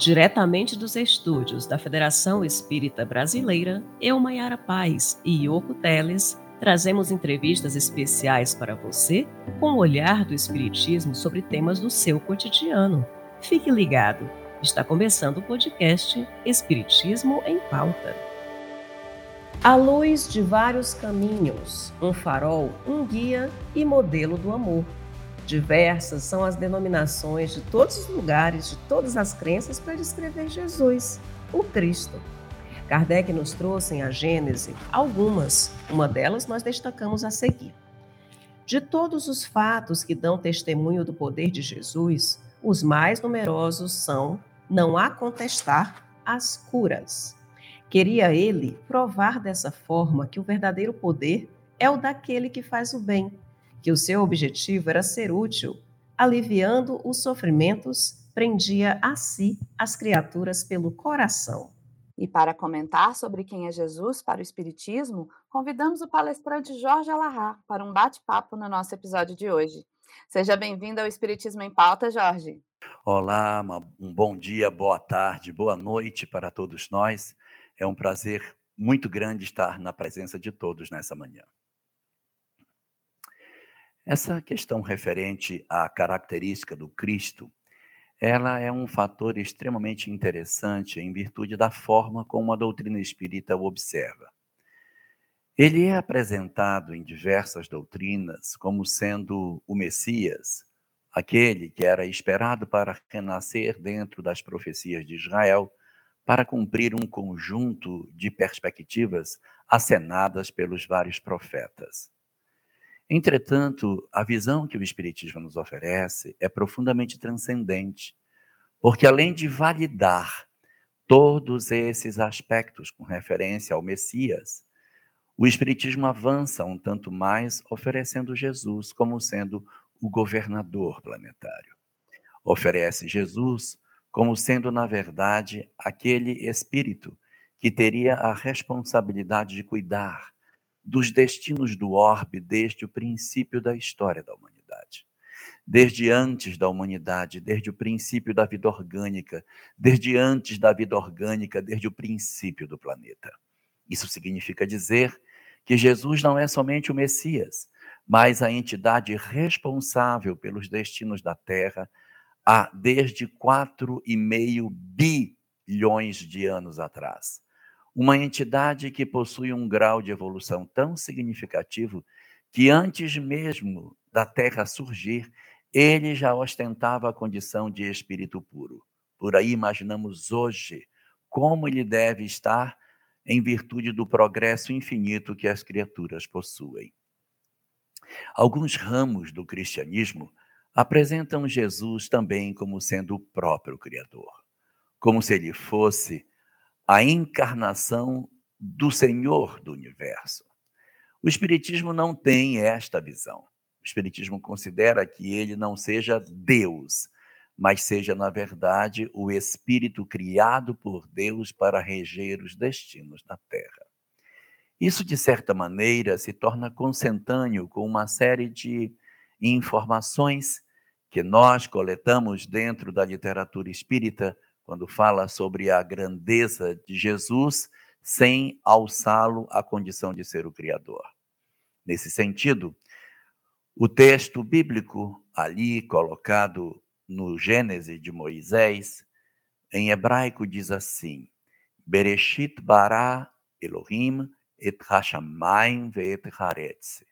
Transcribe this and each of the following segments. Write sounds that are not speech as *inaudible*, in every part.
Diretamente dos estúdios da Federação Espírita Brasileira, eu, Maiara Paz e Yoko Teles, trazemos entrevistas especiais para você com o olhar do Espiritismo sobre temas do seu cotidiano. Fique ligado, está começando o podcast Espiritismo em Pauta. A luz de vários caminhos, um farol, um guia e modelo do amor Diversas são as denominações de todos os lugares, de todas as crenças, para descrever Jesus, o Cristo. Kardec nos trouxe em A Gênese algumas, uma delas nós destacamos a seguir. De todos os fatos que dão testemunho do poder de Jesus, os mais numerosos são, não há contestar, as curas. Queria ele provar dessa forma que o verdadeiro poder é o daquele que faz o bem, que o seu objetivo era ser útil, aliviando os sofrimentos, prendia a si as criaturas pelo coração. E para comentar sobre quem é Jesus para o Espiritismo, convidamos o palestrante Jorge Alahá para um bate-papo no nosso episódio de hoje. Seja bem-vindo ao Espiritismo em Pauta, Jorge. Olá, um bom dia, boa tarde, boa noite para todos nós. É um prazer muito grande estar na presença de todos nessa manhã. Essa questão referente à característica do Cristo, ela é um fator extremamente interessante em virtude da forma como a doutrina espírita o observa. Ele é apresentado em diversas doutrinas como sendo o Messias, aquele que era esperado para renascer dentro das profecias de Israel, para cumprir um conjunto de perspectivas acenadas pelos vários profetas. Entretanto, a visão que o Espiritismo nos oferece é profundamente transcendente, porque além de validar todos esses aspectos com referência ao Messias, o Espiritismo avança um tanto mais, oferecendo Jesus como sendo o governador planetário. Oferece Jesus como sendo, na verdade, aquele espírito que teria a responsabilidade de cuidar dos destinos do orbe desde o princípio da história da humanidade. Desde antes da humanidade, desde o princípio da vida orgânica, desde antes da vida orgânica, desde o princípio do planeta. Isso significa dizer que Jesus não é somente o Messias, mas a entidade responsável pelos destinos da Terra há desde 4,5 bilhões de anos atrás uma entidade que possui um grau de evolução tão significativo que antes mesmo da Terra surgir, ele já ostentava a condição de espírito puro. Por aí imaginamos hoje como ele deve estar em virtude do progresso infinito que as criaturas possuem. Alguns ramos do cristianismo apresentam Jesus também como sendo o próprio Criador, como se ele fosse a encarnação do Senhor do universo. O Espiritismo não tem esta visão. O Espiritismo considera que ele não seja Deus, mas seja, na verdade, o Espírito criado por Deus para reger os destinos da Terra. Isso, de certa maneira, se torna consentâneo com uma série de informações que nós coletamos dentro da literatura espírita quando fala sobre a grandeza de Jesus sem alçá-lo à condição de ser o Criador. Nesse sentido, o texto bíblico ali colocado no Gênesis de Moisés, em hebraico diz assim: Bereshit bara Elohim et hashamayim ve'et haaretz.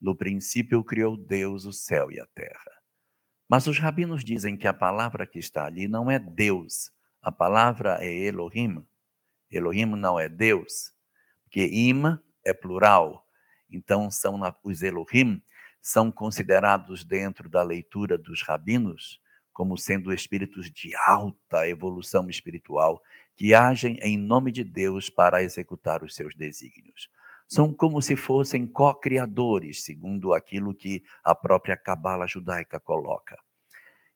No princípio criou Deus o céu e a terra. Mas os rabinos dizem que a palavra que está ali não é Deus, a palavra é Elohim. Elohim não é Deus, porque Ima é plural. Então, são os Elohim são considerados dentro da leitura dos rabinos como sendo espíritos de alta evolução espiritual que agem em nome de Deus para executar os seus desígnios. São como se fossem co-criadores, segundo aquilo que a própria Cabala judaica coloca.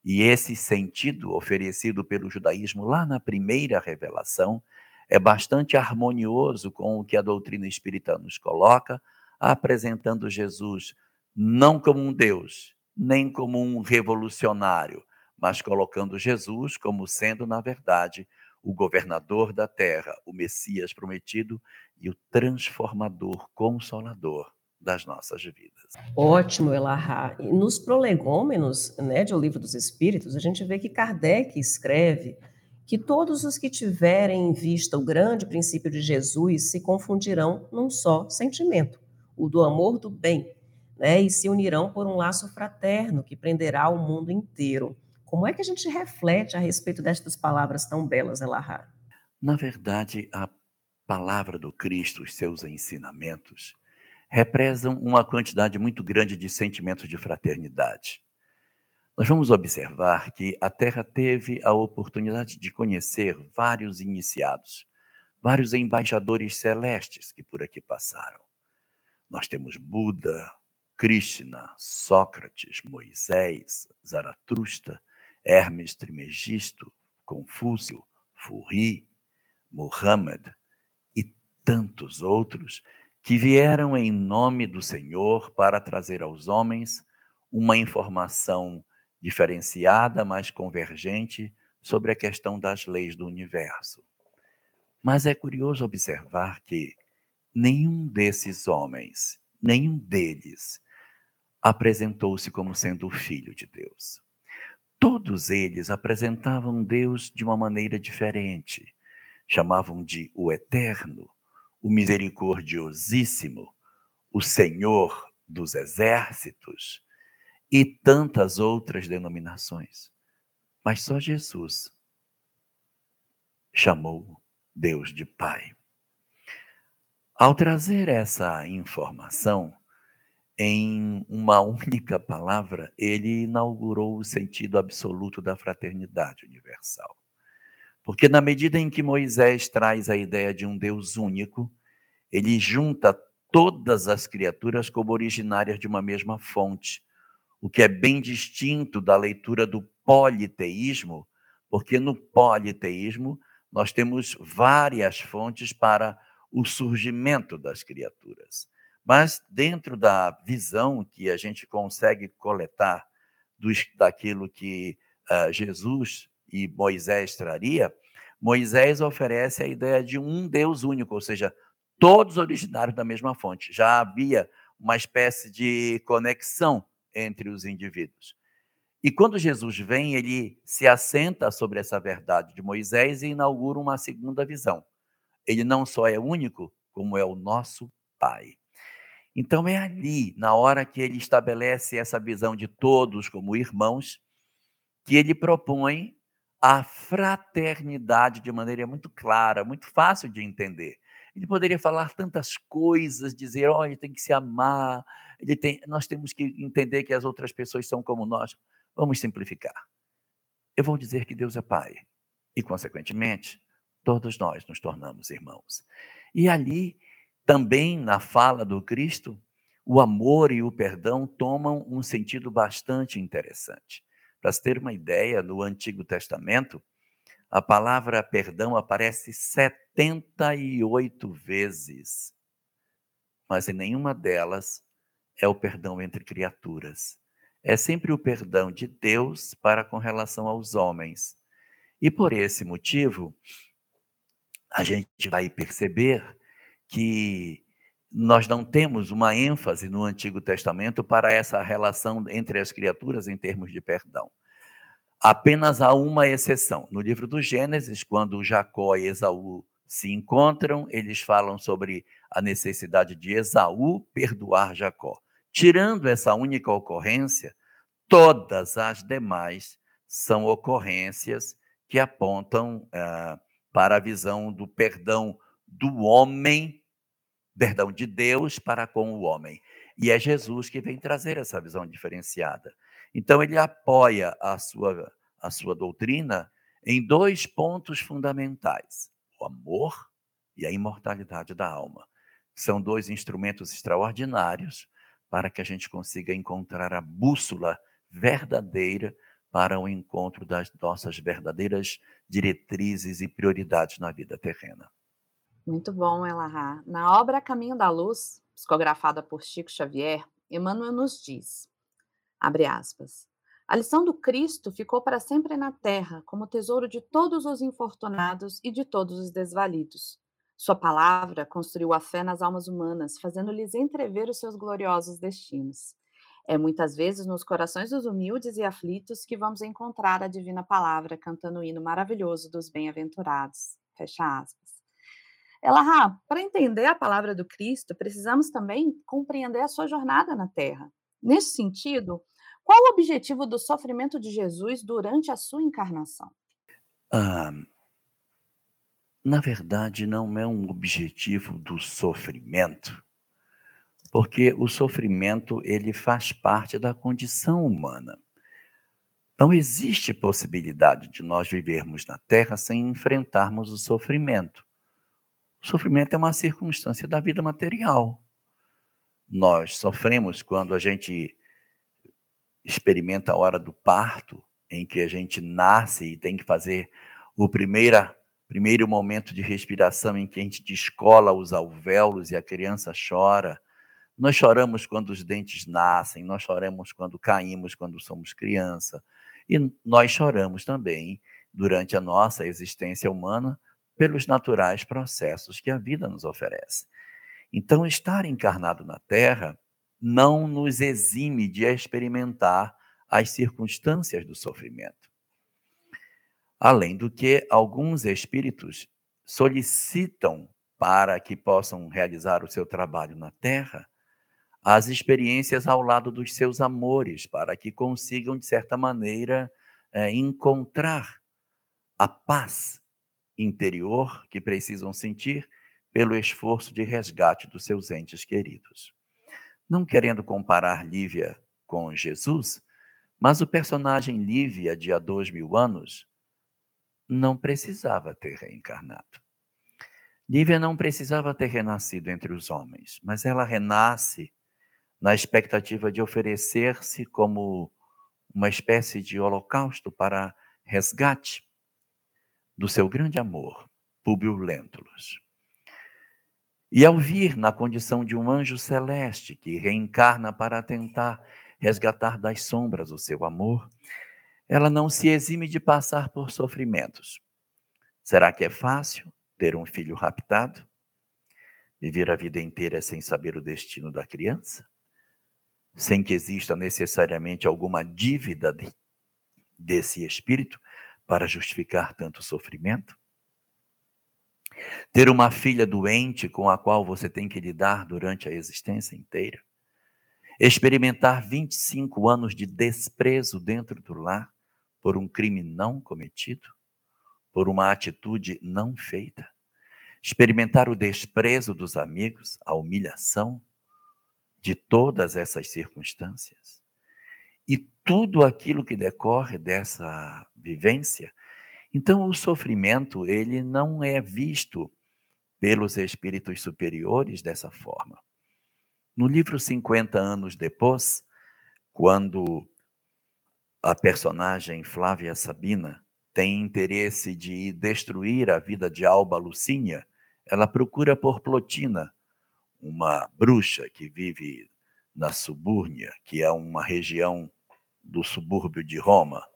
E esse sentido oferecido pelo judaísmo lá na primeira revelação é bastante harmonioso com o que a doutrina espírita nos coloca, apresentando Jesus não como um Deus, nem como um revolucionário, mas colocando Jesus como sendo, na verdade, o governador da terra, o Messias prometido e o transformador, consolador das nossas vidas. Ótimo, Elahá. E nos prolegômenos né, de O Livro dos Espíritos, a gente vê que Kardec escreve que todos os que tiverem em vista o grande princípio de Jesus se confundirão num só sentimento, o do amor do bem, né, e se unirão por um laço fraterno que prenderá o mundo inteiro. Como é que a gente reflete a respeito destas palavras tão belas, Elahá? Na verdade, a palavra do Cristo, os seus ensinamentos, represam uma quantidade muito grande de sentimentos de fraternidade. Nós vamos observar que a Terra teve a oportunidade de conhecer vários iniciados, vários embaixadores celestes que por aqui passaram. Nós temos Buda, Krishna, Sócrates, Moisés, Zaratustra, Hermes Trimegisto, Confúcio, Furri, Muhammad e tantos outros que vieram em nome do Senhor para trazer aos homens uma informação diferenciada, mas convergente sobre a questão das leis do universo. Mas é curioso observar que nenhum desses homens, nenhum deles, apresentou-se como sendo o filho de Deus. Todos eles apresentavam Deus de uma maneira diferente. Chamavam de o Eterno, o misericordiosíssimo, o Senhor dos exércitos e tantas outras denominações. Mas só Jesus chamou Deus de Pai. Ao trazer essa informação, em uma única palavra, ele inaugurou o sentido absoluto da fraternidade universal. Porque na medida em que Moisés traz a ideia de um Deus único, ele junta todas as criaturas como originárias de uma mesma fonte, o que é bem distinto da leitura do politeísmo, porque no politeísmo nós temos várias fontes para o surgimento das criaturas. Mas dentro da visão que a gente consegue coletar daquilo que uh, Jesus e Moisés traria, Moisés oferece a ideia de um Deus único, ou seja, todos originários da mesma fonte. Já havia uma espécie de conexão entre os indivíduos. E quando Jesus vem, ele se assenta sobre essa verdade de Moisés e inaugura uma segunda visão. Ele não só é único, como é o nosso Pai. Então é ali, na hora que ele estabelece essa visão de todos como irmãos, que ele propõe a fraternidade de maneira muito clara, muito fácil de entender. Ele poderia falar tantas coisas, dizer, olha, tem que se amar, ele tem, nós temos que entender que as outras pessoas são como nós. Vamos simplificar. Eu vou dizer que Deus é Pai e, consequentemente, todos nós nos tornamos irmãos. E ali, também na fala do Cristo, o amor e o perdão tomam um sentido bastante interessante. Para se ter uma ideia, no Antigo Testamento, a palavra perdão aparece 78 vezes, mas em nenhuma delas é o perdão entre criaturas. É sempre o perdão de Deus para com relação aos homens. E por esse motivo, a gente vai perceber que nós não temos uma ênfase no Antigo Testamento para essa relação entre as criaturas em termos de perdão. Apenas há uma exceção. No livro do Gênesis, quando Jacó e Esaú se encontram, eles falam sobre a necessidade de Esaú perdoar Jacó. Tirando essa única ocorrência, todas as demais são ocorrências que apontam ah, para a visão do perdão do homem perdão de Deus para com o homem. E é Jesus que vem trazer essa visão diferenciada. Então, ele apoia a sua, a sua doutrina em dois pontos fundamentais: o amor e a imortalidade da alma. São dois instrumentos extraordinários para que a gente consiga encontrar a bússola verdadeira para o encontro das nossas verdadeiras diretrizes e prioridades na vida terrena. Muito bom, Elahá. Na obra Caminho da Luz, psicografada por Chico Xavier, Emmanuel nos diz, abre aspas, A lição do Cristo ficou para sempre na terra, como tesouro de todos os infortunados e de todos os desvalidos. Sua palavra construiu a fé nas almas humanas, fazendo-lhes entrever os seus gloriosos destinos. É muitas vezes nos corações dos humildes e aflitos que vamos encontrar a divina palavra cantando o hino maravilhoso dos bem-aventurados. Fecha aspas. Elahá, para entender a palavra do Cristo, precisamos também compreender a sua jornada na Terra. Nesse sentido, qual o objetivo do sofrimento de Jesus durante a sua encarnação? Ah, na verdade, não é um objetivo do sofrimento, porque o sofrimento ele faz parte da condição humana. Não existe possibilidade de nós vivermos na Terra sem enfrentarmos o sofrimento. Sofrimento é uma circunstância da vida material. Nós sofremos quando a gente experimenta a hora do parto, em que a gente nasce e tem que fazer o primeira, primeiro momento de respiração em que a gente descola os alvéolos e a criança chora. Nós choramos quando os dentes nascem, nós choramos quando caímos, quando somos criança. E nós choramos também durante a nossa existência humana pelos naturais processos que a vida nos oferece. Então, estar encarnado na Terra não nos exime de experimentar as circunstâncias do sofrimento. Além do que, alguns espíritos solicitam para que possam realizar o seu trabalho na Terra as experiências ao lado dos seus amores, para que consigam, de certa maneira, é, encontrar a paz interior que precisam sentir pelo esforço de resgate dos seus entes queridos. Não querendo comparar Lívia com Jesus, mas o personagem Lívia de há dois mil anos não precisava ter reencarnado. Lívia não precisava ter renascido entre os homens, mas ela renasce na expectativa de oferecer-se como uma espécie de holocausto para resgate do seu grande amor, Públio Lentulus. E ao vir na condição de um anjo celeste que reencarna para tentar resgatar das sombras o seu amor, ela não se exime de passar por sofrimentos. Será que é fácil ter um filho raptado? Viver a vida inteira sem saber o destino da criança? Sem que exista necessariamente alguma dívida de, desse espírito para justificar tanto sofrimento? Ter uma filha doente com a qual você tem que lidar durante a existência inteira. Experimentar 25 anos de desprezo dentro do lar por um crime não cometido, por uma atitude não feita. Experimentar o desprezo dos amigos, a humilhação de todas essas circunstâncias. E tudo aquilo que decorre dessa vivência então, o sofrimento, ele não é visto pelos espíritos superiores dessa forma. No livro 50 anos depois, quando a personagem Flávia Sabina tem interesse de destruir a vida de Alba Lucínia, ela procura por Plotina, uma bruxa que vive na Subúrnia, que é uma região do subúrbio de Roma.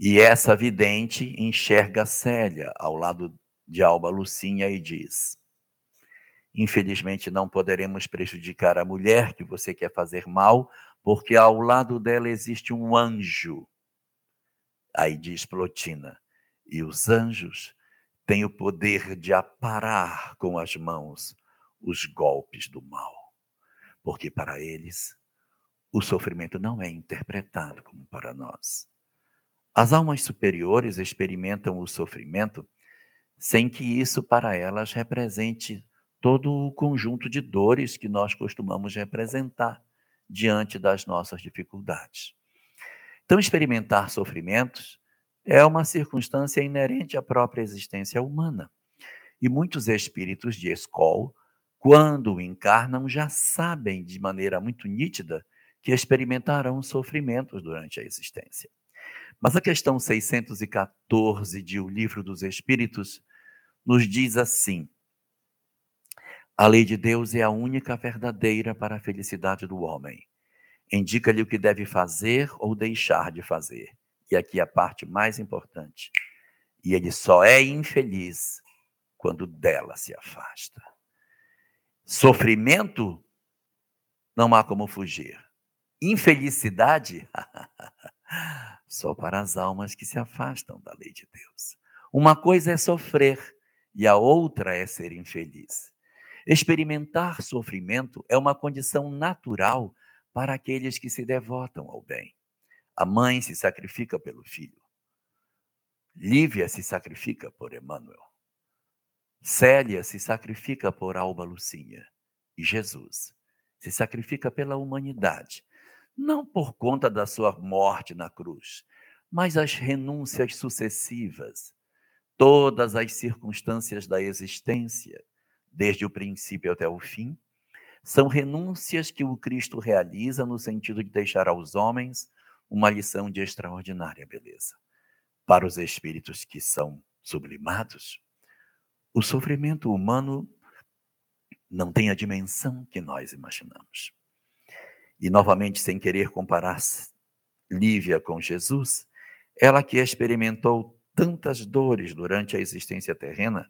E essa vidente enxerga Célia ao lado de Alba Lucinha e diz: Infelizmente não poderemos prejudicar a mulher que você quer fazer mal, porque ao lado dela existe um anjo. Aí diz Plotina: E os anjos têm o poder de aparar com as mãos os golpes do mal, porque para eles o sofrimento não é interpretado como para nós. As almas superiores experimentam o sofrimento sem que isso para elas represente todo o conjunto de dores que nós costumamos representar diante das nossas dificuldades. Então, experimentar sofrimentos é uma circunstância inerente à própria existência humana. E muitos espíritos de escola, quando encarnam, já sabem de maneira muito nítida que experimentarão sofrimentos durante a existência. Mas a questão 614 de O Livro dos Espíritos nos diz assim: A lei de Deus é a única verdadeira para a felicidade do homem. indica-lhe o que deve fazer ou deixar de fazer. E aqui a parte mais importante. E ele só é infeliz quando dela se afasta. Sofrimento, não há como fugir. Infelicidade, *laughs* só para as almas que se afastam da lei de Deus. Uma coisa é sofrer e a outra é ser infeliz. Experimentar sofrimento é uma condição natural para aqueles que se devotam ao bem. A mãe se sacrifica pelo filho. Lívia se sacrifica por Emmanuel. Célia se sacrifica por Alba Lucinha. E Jesus se sacrifica pela humanidade, não por conta da sua morte na cruz, mas as renúncias sucessivas, todas as circunstâncias da existência, desde o princípio até o fim, são renúncias que o Cristo realiza no sentido de deixar aos homens uma lição de extraordinária beleza. Para os espíritos que são sublimados, o sofrimento humano não tem a dimensão que nós imaginamos. E novamente, sem querer comparar Lívia com Jesus, ela que experimentou tantas dores durante a existência terrena,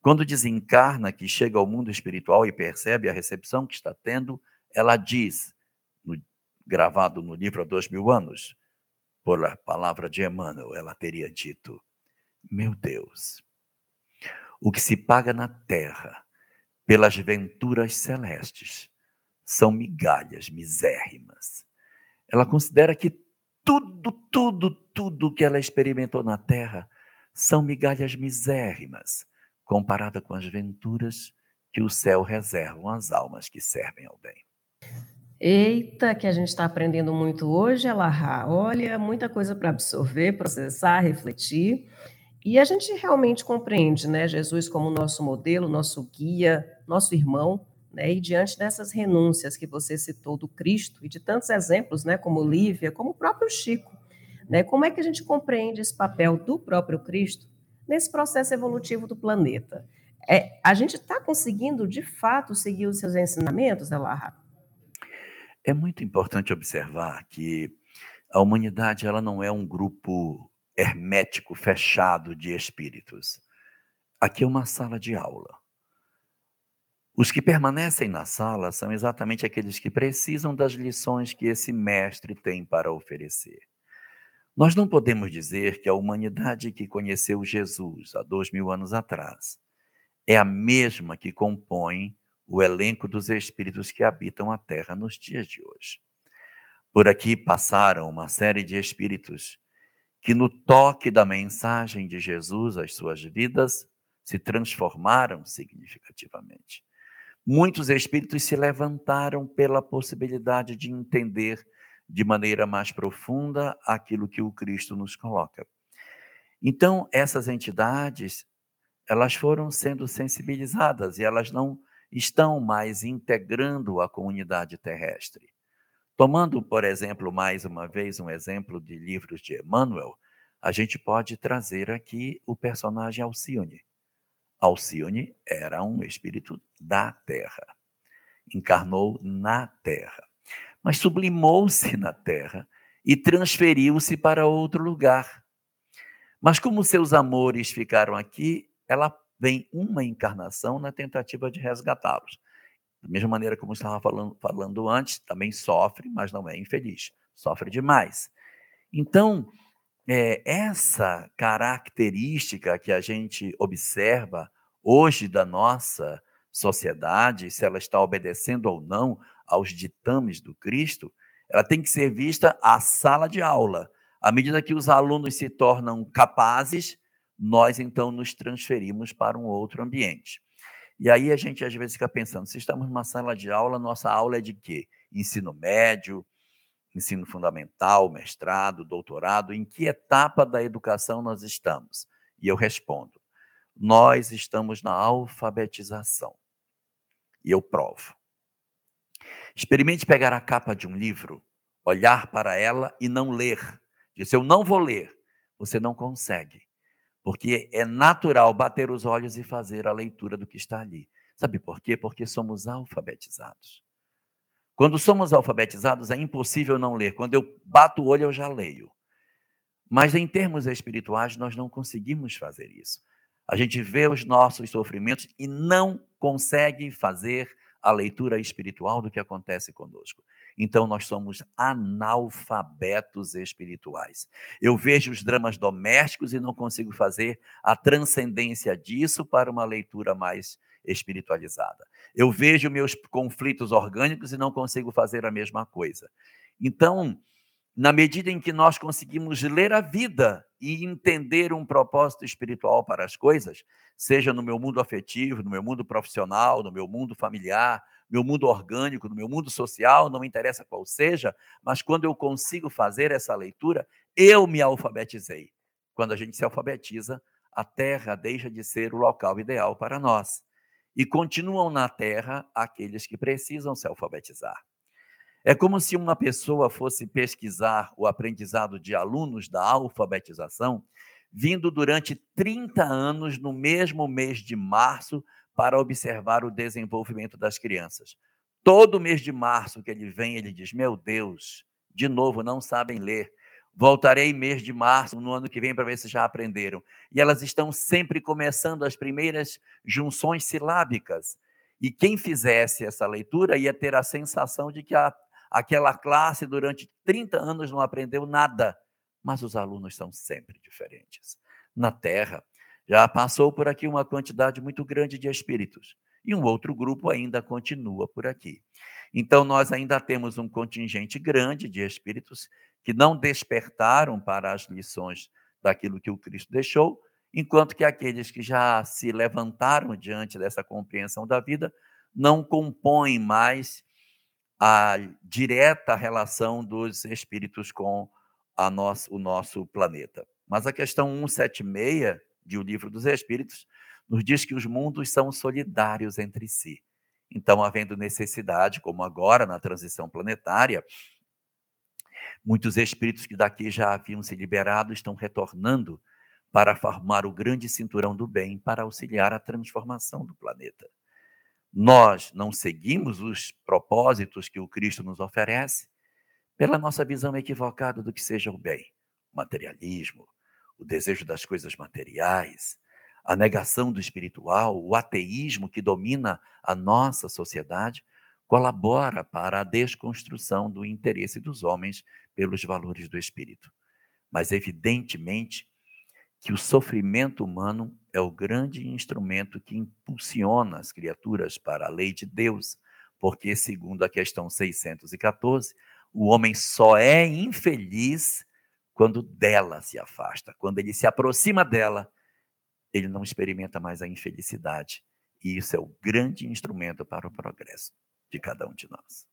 quando desencarna, que chega ao mundo espiritual e percebe a recepção que está tendo, ela diz, no, gravado no livro há dois mil anos, por a palavra de Emmanuel, ela teria dito: Meu Deus, o que se paga na terra pelas venturas celestes são migalhas misérrimas. Ela considera que tudo, tudo, tudo que ela experimentou na terra são migalhas misérrimas comparada com as venturas que o céu reserva às almas que servem ao bem. Eita, que a gente está aprendendo muito hoje, Elahá. Olha, muita coisa para absorver, processar, refletir. E a gente realmente compreende, né, Jesus como nosso modelo, nosso guia, nosso irmão, né, e diante dessas renúncias que você citou do Cristo e de tantos exemplos, né, como Lívia, como o próprio Chico, né, como é que a gente compreende esse papel do próprio Cristo nesse processo evolutivo do planeta. É, a gente está conseguindo, de fato, seguir os seus ensinamentos, Elarra? É muito importante observar que a humanidade ela não é um grupo hermético, fechado de espíritos. Aqui é uma sala de aula. Os que permanecem na sala são exatamente aqueles que precisam das lições que esse mestre tem para oferecer. Nós não podemos dizer que a humanidade que conheceu Jesus há dois mil anos atrás é a mesma que compõe o elenco dos espíritos que habitam a Terra nos dias de hoje. Por aqui passaram uma série de espíritos que, no toque da mensagem de Jesus às suas vidas, se transformaram significativamente. Muitos espíritos se levantaram pela possibilidade de entender de maneira mais profunda aquilo que o Cristo nos coloca. Então, essas entidades, elas foram sendo sensibilizadas e elas não estão mais integrando a comunidade terrestre. Tomando, por exemplo, mais uma vez um exemplo de livros de Emmanuel, a gente pode trazer aqui o personagem Alcione. Alcione era um espírito da Terra, encarnou na Terra mas sublimou-se na terra e transferiu-se para outro lugar. Mas como seus amores ficaram aqui, ela vem uma encarnação na tentativa de resgatá-los. Da mesma maneira como estava falando, falando antes, também sofre, mas não é infeliz, sofre demais. Então, é, essa característica que a gente observa hoje da nossa sociedade, se ela está obedecendo ou não aos ditames do Cristo, ela tem que ser vista a sala de aula. À medida que os alunos se tornam capazes, nós então nos transferimos para um outro ambiente. E aí a gente às vezes fica pensando, se estamos numa sala de aula, nossa aula é de quê? Ensino médio, ensino fundamental, mestrado, doutorado, em que etapa da educação nós estamos? E eu respondo: nós estamos na alfabetização. E eu provo. Experimente pegar a capa de um livro, olhar para ela e não ler. Diz, eu não vou ler. Você não consegue. Porque é natural bater os olhos e fazer a leitura do que está ali. Sabe por quê? Porque somos alfabetizados. Quando somos alfabetizados, é impossível não ler. Quando eu bato o olho, eu já leio. Mas em termos espirituais, nós não conseguimos fazer isso. A gente vê os nossos sofrimentos e não consegue fazer a leitura espiritual do que acontece conosco. Então, nós somos analfabetos espirituais. Eu vejo os dramas domésticos e não consigo fazer a transcendência disso para uma leitura mais espiritualizada. Eu vejo meus conflitos orgânicos e não consigo fazer a mesma coisa. Então, na medida em que nós conseguimos ler a vida e entender um propósito espiritual para as coisas, seja no meu mundo afetivo, no meu mundo profissional, no meu mundo familiar, meu mundo orgânico, no meu mundo social, não interessa qual seja, mas quando eu consigo fazer essa leitura, eu me alfabetizei. Quando a gente se alfabetiza, a Terra deixa de ser o local ideal para nós. E continuam na Terra aqueles que precisam se alfabetizar. É como se uma pessoa fosse pesquisar o aprendizado de alunos da alfabetização, vindo durante 30 anos no mesmo mês de março para observar o desenvolvimento das crianças. Todo mês de março que ele vem, ele diz: Meu Deus, de novo, não sabem ler. Voltarei mês de março, no ano que vem, para ver se já aprenderam. E elas estão sempre começando as primeiras junções silábicas. E quem fizesse essa leitura ia ter a sensação de que a Aquela classe durante 30 anos não aprendeu nada, mas os alunos são sempre diferentes. Na Terra, já passou por aqui uma quantidade muito grande de espíritos e um outro grupo ainda continua por aqui. Então, nós ainda temos um contingente grande de espíritos que não despertaram para as lições daquilo que o Cristo deixou, enquanto que aqueles que já se levantaram diante dessa compreensão da vida não compõem mais a direta relação dos espíritos com a nosso, o nosso planeta. Mas a questão 176 de O Livro dos Espíritos nos diz que os mundos são solidários entre si. Então, havendo necessidade, como agora na transição planetária, muitos espíritos que daqui já haviam se liberado estão retornando para formar o grande cinturão do bem para auxiliar a transformação do planeta nós não seguimos os propósitos que o Cristo nos oferece, pela nossa visão equivocada do que seja o bem, o materialismo, o desejo das coisas materiais, a negação do espiritual, o ateísmo que domina a nossa sociedade, colabora para a desconstrução do interesse dos homens pelos valores do espírito. Mas, evidentemente, que o sofrimento humano é o grande instrumento que impulsiona as criaturas para a lei de Deus, porque, segundo a questão 614, o homem só é infeliz quando dela se afasta. Quando ele se aproxima dela, ele não experimenta mais a infelicidade. E isso é o grande instrumento para o progresso de cada um de nós.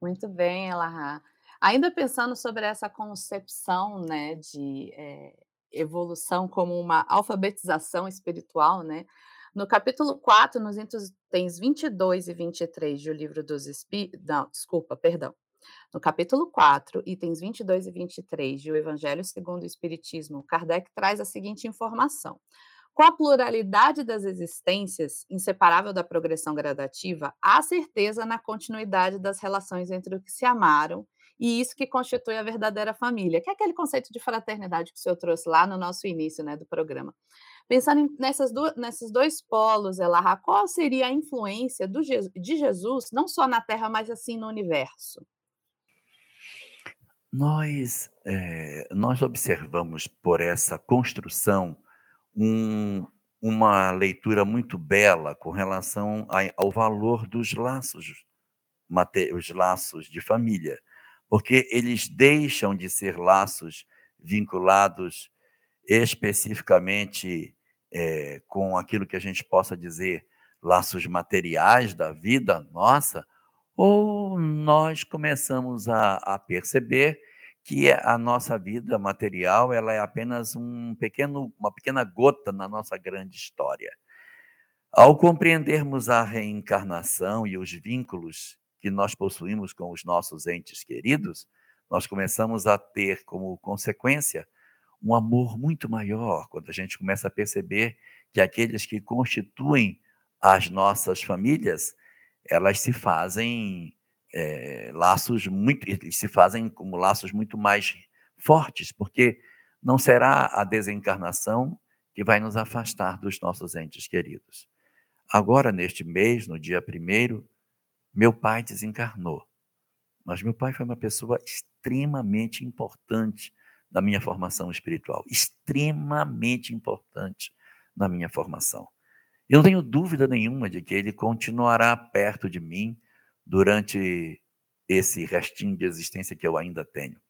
Muito bem, Elahá. Ainda pensando sobre essa concepção né, de é, evolução como uma alfabetização espiritual, né? No capítulo 4, nos itens 22 e 23 do livro dos Espíritos, não, desculpa, perdão. No capítulo 4, itens 22 e 23 do Evangelho segundo o Espiritismo, Kardec traz a seguinte informação. Com a pluralidade das existências, inseparável da progressão gradativa, há certeza na continuidade das relações entre os que se amaram e isso que constitui a verdadeira família, que é aquele conceito de fraternidade que o senhor trouxe lá no nosso início né, do programa. Pensando nessas duas, nesses dois polos, Elahá, qual seria a influência do, de Jesus, não só na Terra, mas assim no universo? Nós, é, nós observamos por essa construção um, uma leitura muito bela com relação ao valor dos laços, os laços de família porque eles deixam de ser laços vinculados especificamente é, com aquilo que a gente possa dizer laços materiais da vida nossa, ou nós começamos a, a perceber que a nossa vida material ela é apenas um pequeno, uma pequena gota na nossa grande história. Ao compreendermos a reencarnação e os vínculos que nós possuímos com os nossos entes queridos, nós começamos a ter como consequência um amor muito maior quando a gente começa a perceber que aqueles que constituem as nossas famílias, elas se fazem é, laços muito, eles se fazem como laços muito mais fortes, porque não será a desencarnação que vai nos afastar dos nossos entes queridos. Agora, neste mês, no dia primeiro, meu pai desencarnou. Mas meu pai foi uma pessoa extremamente importante na minha formação espiritual, extremamente importante na minha formação. Eu não tenho dúvida nenhuma de que ele continuará perto de mim durante esse restinho de existência que eu ainda tenho.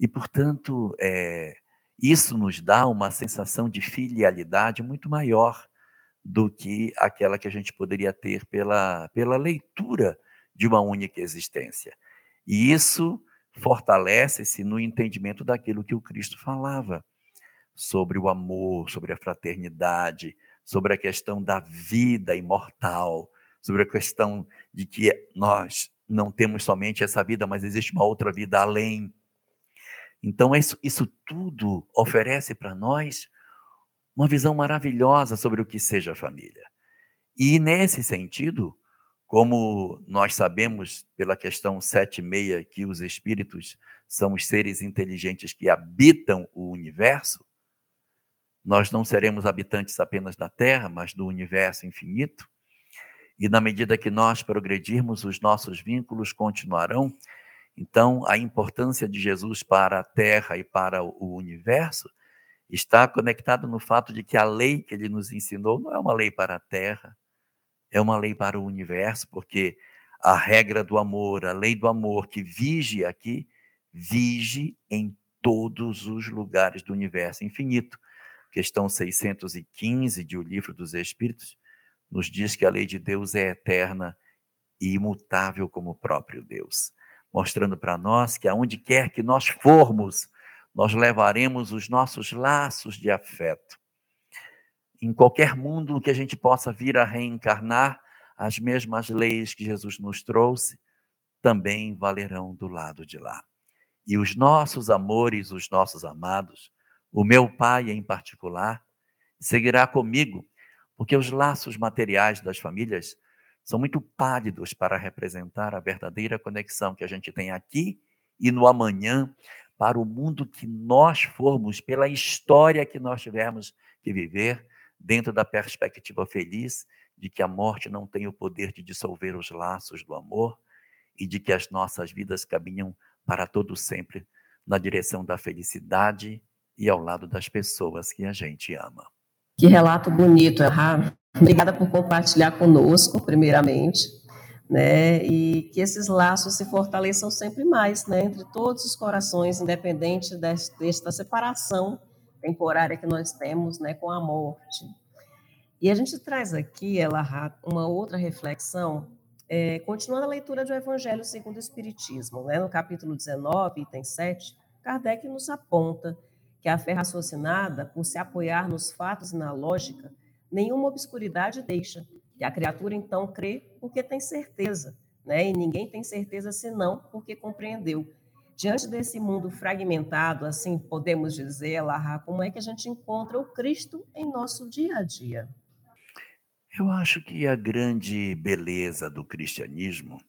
E, portanto, é, isso nos dá uma sensação de filialidade muito maior do que aquela que a gente poderia ter pela, pela leitura de uma única existência. E isso fortalece-se no entendimento daquilo que o Cristo falava sobre o amor, sobre a fraternidade, sobre a questão da vida imortal, sobre a questão de que nós não temos somente essa vida, mas existe uma outra vida além. Então, isso, isso tudo oferece para nós uma visão maravilhosa sobre o que seja família. E nesse sentido, como nós sabemos pela questão 7 e meia que os espíritos são os seres inteligentes que habitam o universo, nós não seremos habitantes apenas da Terra, mas do universo infinito. E na medida que nós progredirmos, os nossos vínculos continuarão. Então, a importância de Jesus para a Terra e para o universo está conectada no fato de que a lei que ele nos ensinou não é uma lei para a Terra, é uma lei para o universo, porque a regra do amor, a lei do amor que vige aqui, vige em todos os lugares do universo infinito. Questão 615 de O Livro dos Espíritos, nos diz que a lei de Deus é eterna e imutável como o próprio Deus, mostrando para nós que aonde quer que nós formos, nós levaremos os nossos laços de afeto. Em qualquer mundo que a gente possa vir a reencarnar, as mesmas leis que Jesus nos trouxe também valerão do lado de lá. E os nossos amores, os nossos amados, o meu pai em particular, seguirá comigo, porque os laços materiais das famílias são muito pálidos para representar a verdadeira conexão que a gente tem aqui e no amanhã para o mundo que nós formos, pela história que nós tivermos que viver, dentro da perspectiva feliz de que a morte não tem o poder de dissolver os laços do amor e de que as nossas vidas caminham para todo sempre na direção da felicidade e ao lado das pessoas que a gente ama. Que relato bonito, Erra. Obrigada por compartilhar conosco, primeiramente, né? E que esses laços se fortaleçam sempre mais, né? Entre todos os corações, independente desta separação temporária que nós temos, né? Com a morte. E a gente traz aqui, Elahá, uma outra reflexão, é, continuando a leitura do Evangelho segundo o Espiritismo, né? No capítulo 19, item 7, Kardec nos aponta que a fé raciocinada, por se apoiar nos fatos e na lógica, nenhuma obscuridade deixa, que a criatura então crê porque tem certeza, né? e ninguém tem certeza senão porque compreendeu. Diante desse mundo fragmentado, assim podemos dizer, Larra, como é que a gente encontra o Cristo em nosso dia a dia? Eu acho que a grande beleza do cristianismo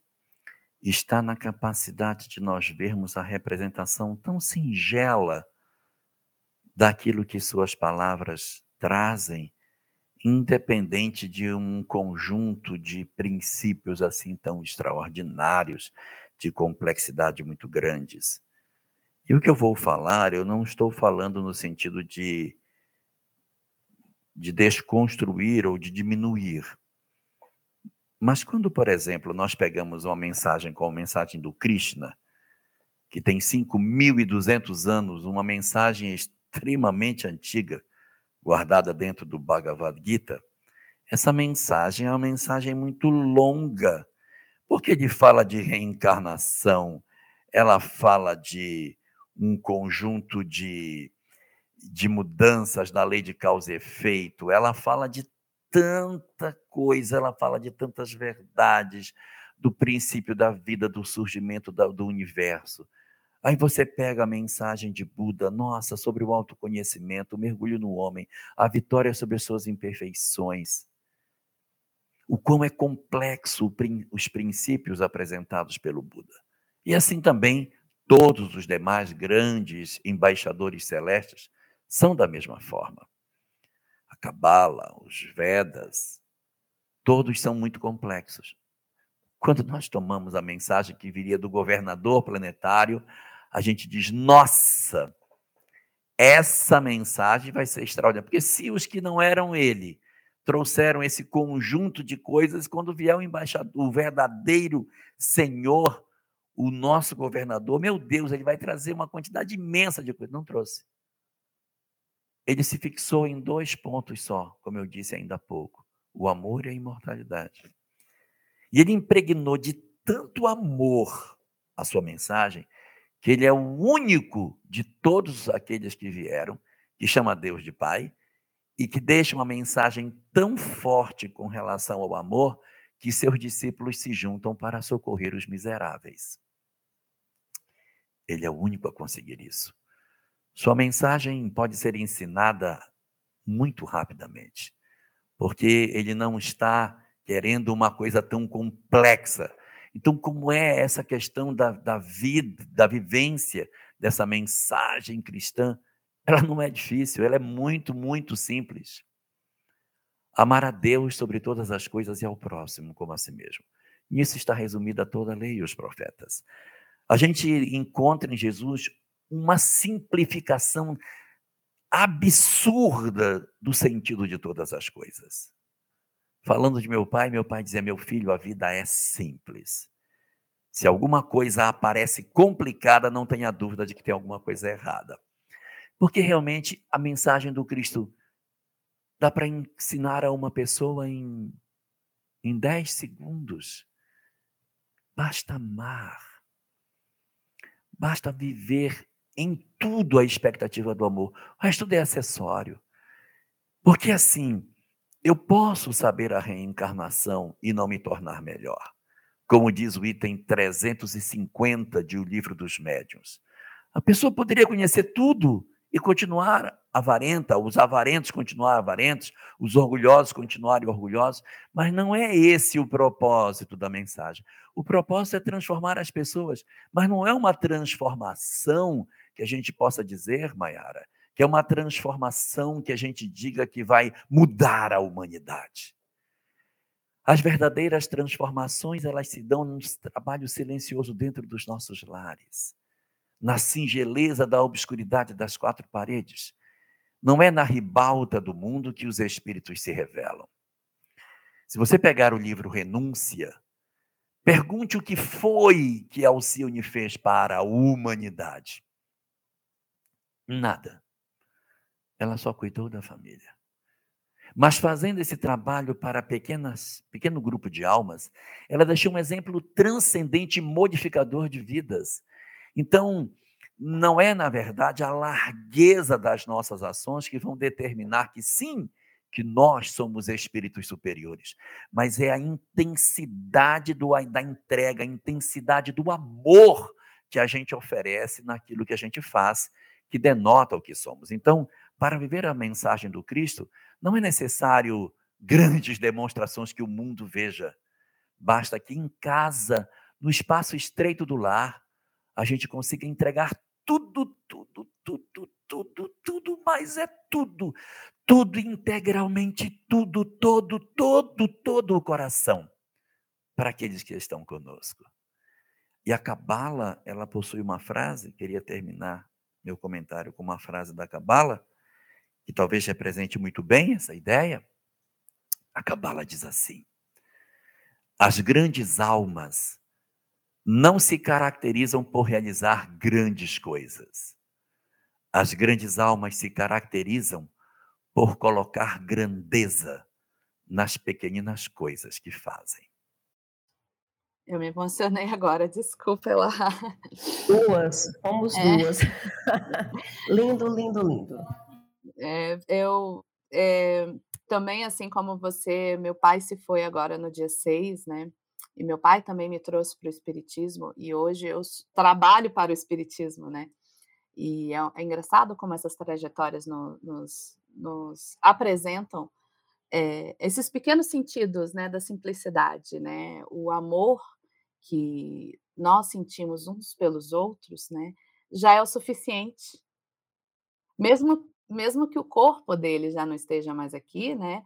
está na capacidade de nós vermos a representação tão singela daquilo que suas palavras trazem, independente de um conjunto de princípios assim tão extraordinários, de complexidade muito grandes. E o que eu vou falar, eu não estou falando no sentido de, de desconstruir ou de diminuir. Mas quando, por exemplo, nós pegamos uma mensagem como a mensagem do Krishna, que tem 5.200 anos, uma mensagem extremamente antiga, guardada dentro do Bhagavad Gita, essa mensagem é uma mensagem muito longa, porque ele fala de reencarnação, ela fala de um conjunto de, de mudanças na lei de causa e efeito, ela fala de tanta coisa, ela fala de tantas verdades do princípio da vida, do surgimento do universo. Aí você pega a mensagem de Buda, nossa, sobre o autoconhecimento, o mergulho no homem, a vitória sobre as suas imperfeições. o quão é complexo os princípios apresentados pelo Buda. E assim também todos os demais grandes embaixadores celestes são da mesma forma. A Cabala, os Vedas, todos são muito complexos. Quando nós tomamos a mensagem que viria do governador planetário, a gente diz: nossa, essa mensagem vai ser extraordinária. Porque se os que não eram ele trouxeram esse conjunto de coisas, quando vier o embaixador, o verdadeiro Senhor, o nosso governador, meu Deus, ele vai trazer uma quantidade imensa de coisas. Não trouxe. Ele se fixou em dois pontos só, como eu disse ainda há pouco: o amor e a imortalidade. E ele impregnou de tanto amor a sua mensagem, que ele é o único de todos aqueles que vieram, que chama Deus de Pai, e que deixa uma mensagem tão forte com relação ao amor, que seus discípulos se juntam para socorrer os miseráveis. Ele é o único a conseguir isso. Sua mensagem pode ser ensinada muito rapidamente, porque ele não está querendo uma coisa tão complexa. Então, como é essa questão da, da vida, da vivência dessa mensagem cristã? Ela não é difícil, ela é muito, muito simples. Amar a Deus sobre todas as coisas e ao próximo como a si mesmo. Nisso está resumida toda a lei e os profetas. A gente encontra em Jesus uma simplificação absurda do sentido de todas as coisas. Falando de meu pai, meu pai dizia: Meu filho, a vida é simples. Se alguma coisa aparece complicada, não tenha dúvida de que tem alguma coisa errada. Porque realmente a mensagem do Cristo dá para ensinar a uma pessoa em, em 10 segundos. Basta amar. Basta viver em tudo a expectativa do amor. O resto é acessório. Porque assim, eu posso saber a reencarnação e não me tornar melhor. Como diz o item 350 de O Livro dos Médiuns. A pessoa poderia conhecer tudo e continuar avarenta, os avarentos continuarem avarentos, os orgulhosos continuarem orgulhosos, mas não é esse o propósito da mensagem. O propósito é transformar as pessoas, mas não é uma transformação que a gente possa dizer, Mayara, que é uma transformação que a gente diga que vai mudar a humanidade. As verdadeiras transformações, elas se dão num trabalho silencioso dentro dos nossos lares na singeleza da obscuridade das quatro paredes. Não é na ribalta do mundo que os espíritos se revelam. Se você pegar o livro Renúncia, pergunte o que foi que Alcione fez para a humanidade. Nada. Ela só cuidou da família. Mas fazendo esse trabalho para pequenas, pequeno grupo de almas, ela deixou um exemplo transcendente e modificador de vidas. Então, não é, na verdade, a largueza das nossas ações que vão determinar que sim, que nós somos espíritos superiores, mas é a intensidade do, da entrega, a intensidade do amor que a gente oferece naquilo que a gente faz, que denota o que somos. Então, para viver a mensagem do Cristo, não é necessário grandes demonstrações que o mundo veja. Basta que em casa, no espaço estreito do lar, a gente consiga entregar tudo, tudo, tudo, tudo, tudo, mas é tudo. Tudo integralmente, tudo, todo, todo, todo o coração para aqueles que estão conosco. E a Cabala, ela possui uma frase, queria terminar meu comentário com uma frase da Cabala, que talvez represente muito bem essa ideia. A Cabala diz assim: As grandes almas não se caracterizam por realizar grandes coisas. As grandes almas se caracterizam por colocar grandeza nas pequeninas coisas que fazem. Eu me emocionei agora, desculpa ela. Duas, fomos é. duas. *laughs* lindo, lindo, lindo. É, eu é, também, assim como você, meu pai se foi agora no dia 6, né? E meu pai também me trouxe para o espiritismo e hoje eu trabalho para o espiritismo, né? E é, é engraçado como essas trajetórias no, nos, nos, apresentam é, esses pequenos sentidos, né, da simplicidade, né, o amor que nós sentimos uns pelos outros, né, já é o suficiente. Mesmo mesmo que o corpo dele já não esteja mais aqui, né,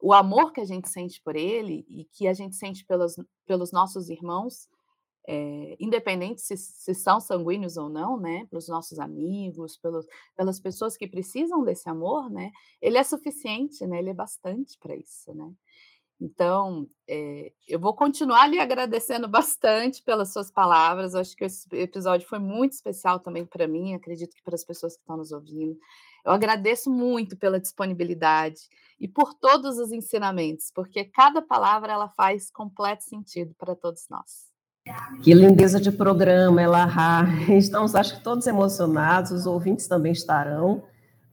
o amor que a gente sente por ele e que a gente sente pelos pelos nossos irmãos, eh, independente se se são sanguíneos ou não, né, para os nossos amigos, pelos pelas pessoas que precisam desse amor, né, ele é suficiente, né, ele é bastante para isso, né. Então, eh, eu vou continuar lhe agradecendo bastante pelas suas palavras, acho que esse episódio foi muito especial também para mim, acredito que para as pessoas que estão nos ouvindo. Eu agradeço muito pela disponibilidade e por todos os ensinamentos, porque cada palavra ela faz completo sentido para todos nós. Que lindeza de programa, Elahá. *laughs* Estamos, acho que todos emocionados, os ouvintes também estarão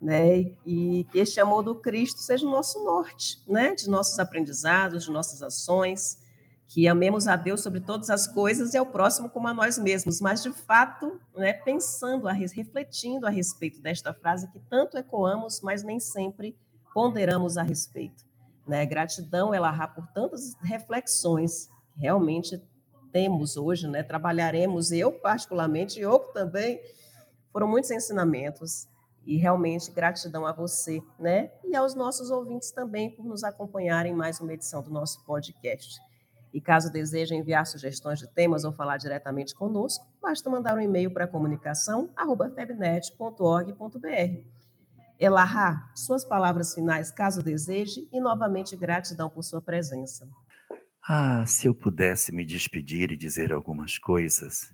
né? E que este amor do Cristo seja o nosso norte, né? De nossos aprendizados, de nossas ações, que amemos a Deus sobre todas as coisas e ao próximo como a nós mesmos, mas de fato, né, pensando, refletindo a respeito desta frase que tanto ecoamos, mas nem sempre ponderamos a respeito. Né? Gratidão, Elahá, por tantas reflexões que realmente temos hoje, né? Trabalharemos, eu particularmente, e eu também, foram muitos ensinamentos e realmente gratidão a você, né? E aos nossos ouvintes também por nos acompanharem em mais uma edição do nosso podcast. E caso desejem enviar sugestões de temas ou falar diretamente conosco, basta mandar um e-mail para comunicação@febnet.org.br. Elahá, suas palavras finais, caso deseje, e novamente gratidão por sua presença. Ah, se eu pudesse me despedir e dizer algumas coisas,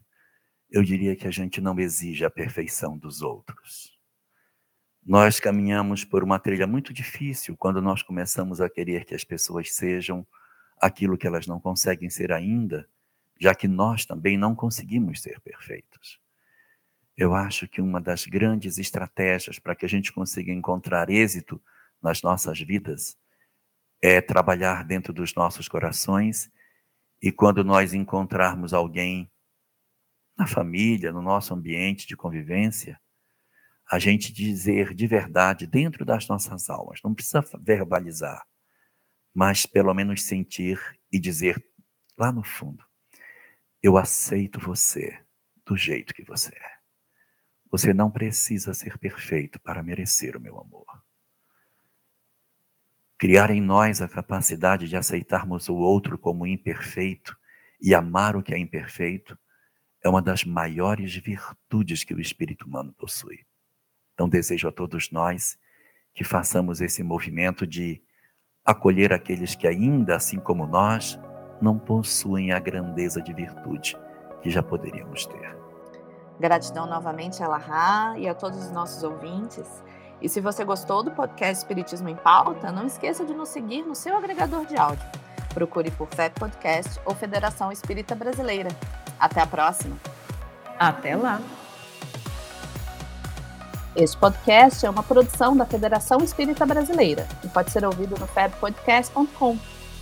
eu diria que a gente não exige a perfeição dos outros. Nós caminhamos por uma trilha muito difícil quando nós começamos a querer que as pessoas sejam aquilo que elas não conseguem ser ainda, já que nós também não conseguimos ser perfeitos. Eu acho que uma das grandes estratégias para que a gente consiga encontrar êxito nas nossas vidas é trabalhar dentro dos nossos corações e quando nós encontrarmos alguém na família, no nosso ambiente de convivência, a gente dizer de verdade dentro das nossas almas, não precisa verbalizar, mas pelo menos sentir e dizer lá no fundo: eu aceito você do jeito que você é. Você não precisa ser perfeito para merecer o meu amor. Criar em nós a capacidade de aceitarmos o outro como imperfeito e amar o que é imperfeito é uma das maiores virtudes que o espírito humano possui. Então, desejo a todos nós que façamos esse movimento de acolher aqueles que ainda, assim como nós, não possuem a grandeza de virtude que já poderíamos ter. Gratidão novamente a Lahá e a todos os nossos ouvintes. E se você gostou do podcast Espiritismo em Pauta, não esqueça de nos seguir no seu agregador de áudio. Procure por FEP Podcast ou Federação Espírita Brasileira. Até a próxima. Até lá. Este podcast é uma produção da Federação Espírita Brasileira e pode ser ouvido no febpodcast.com.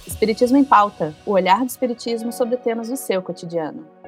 Espiritismo em Pauta, o olhar do Espiritismo sobre temas do seu cotidiano.